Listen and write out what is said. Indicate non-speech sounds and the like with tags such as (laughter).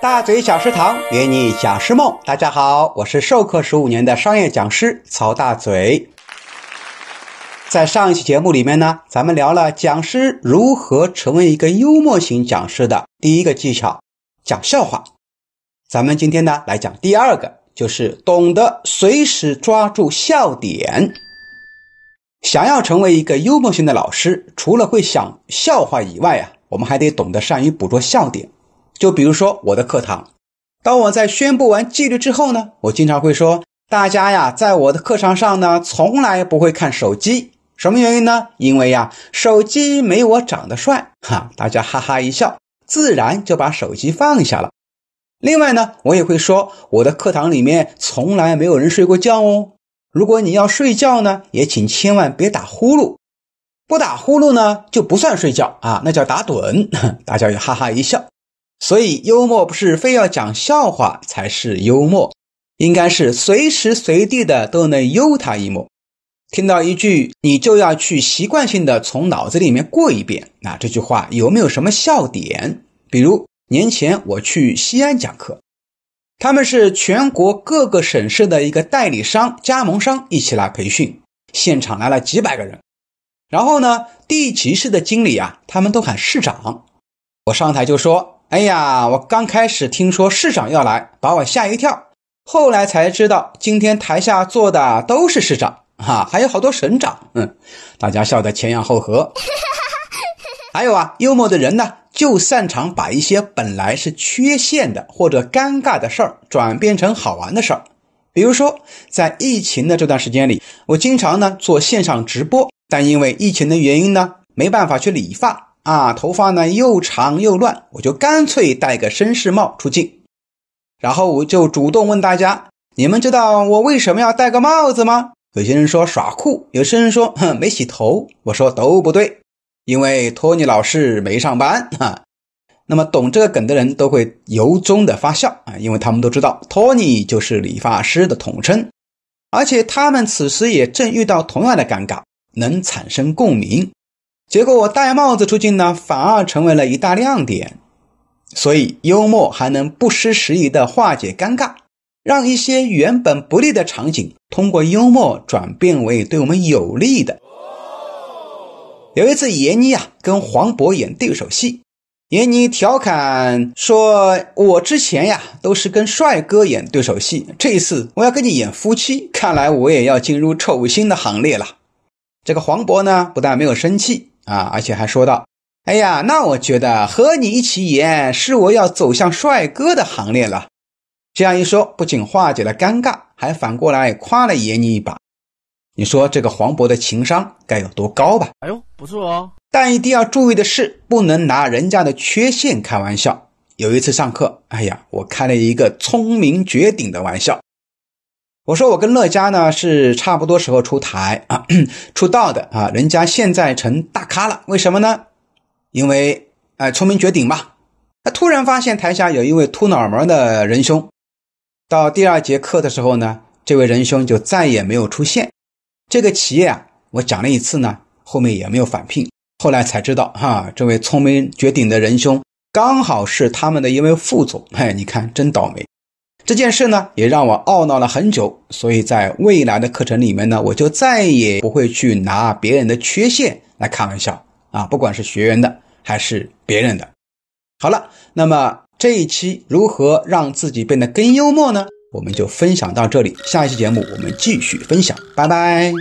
大嘴讲师堂圆你讲师梦，大家好，我是授课十五年的商业讲师曹大嘴。在上一期节目里面呢，咱们聊了讲师如何成为一个幽默型讲师的第一个技巧，讲笑话。咱们今天呢来讲第二个，就是懂得随时抓住笑点。想要成为一个幽默型的老师，除了会讲笑话以外啊，我们还得懂得善于捕捉笑点。就比如说我的课堂，当我在宣布完纪律之后呢，我经常会说：“大家呀，在我的课堂上呢，从来不会看手机。什么原因呢？因为呀，手机没我长得帅。”哈，大家哈哈一笑，自然就把手机放下了。另外呢，我也会说，我的课堂里面从来没有人睡过觉哦。如果你要睡觉呢，也请千万别打呼噜，不打呼噜呢就不算睡觉啊，那叫打盹。(laughs) 大家也哈哈一笑。所以，幽默不是非要讲笑话才是幽默，应该是随时随地的都能幽他一默。听到一句，你就要去习惯性的从脑子里面过一遍。那这句话有没有什么笑点？比如年前我去西安讲课，他们是全国各个省市的一个代理商、加盟商一起来培训，现场来了几百个人。然后呢，地级市的经理啊，他们都喊市长。我上台就说。哎呀，我刚开始听说市长要来，把我吓一跳。后来才知道，今天台下坐的都是市长，哈，还有好多省长。嗯，大家笑得前仰后合。(laughs) 还有啊，幽默的人呢，就擅长把一些本来是缺陷的或者尴尬的事儿，转变成好玩的事儿。比如说，在疫情的这段时间里，我经常呢做线上直播，但因为疫情的原因呢，没办法去理发。啊，头发呢又长又乱，我就干脆戴个绅士帽出镜，然后我就主动问大家：你们知道我为什么要戴个帽子吗？有些人说耍酷，有些人说哼没洗头。我说都不对，因为托尼老师没上班啊。那么懂这个梗的人都会由衷的发笑啊，因为他们都知道托尼就是理发师的统称，而且他们此时也正遇到同样的尴尬，能产生共鸣。结果我戴帽子出镜呢，反而成为了一大亮点。所以幽默还能不失时宜的化解尴尬，让一些原本不利的场景通过幽默转变为对我们有利的。有一次，闫妮啊跟黄渤演对手戏，闫妮调侃说：“我之前呀都是跟帅哥演对手戏，这一次我要跟你演夫妻，看来我也要进入丑星的行列了。”这个黄渤呢，不但没有生气。啊，而且还说道：“哎呀，那我觉得和你一起演是我要走向帅哥的行列了。”这样一说，不仅化解了尴尬，还反过来夸了闫妮一把。你说这个黄渤的情商该有多高吧？哎呦，不错哦。但一定要注意的是，不能拿人家的缺陷开玩笑。有一次上课，哎呀，我开了一个聪明绝顶的玩笑。我说我跟乐嘉呢是差不多时候出台啊 (coughs) 出道的啊，人家现在成大咖了，为什么呢？因为哎聪明绝顶嘛。他突然发现台下有一位秃脑门的仁兄，到第二节课的时候呢，这位仁兄就再也没有出现。这个企业啊，我讲了一次呢，后面也没有返聘。后来才知道哈，这位聪明绝顶的仁兄刚好是他们的一位副总。哎，你看真倒霉。这件事呢，也让我懊恼了很久，所以在未来的课程里面呢，我就再也不会去拿别人的缺陷来开玩笑啊，不管是学员的还是别人的。好了，那么这一期如何让自己变得更幽默呢？我们就分享到这里，下一期节目我们继续分享，拜拜。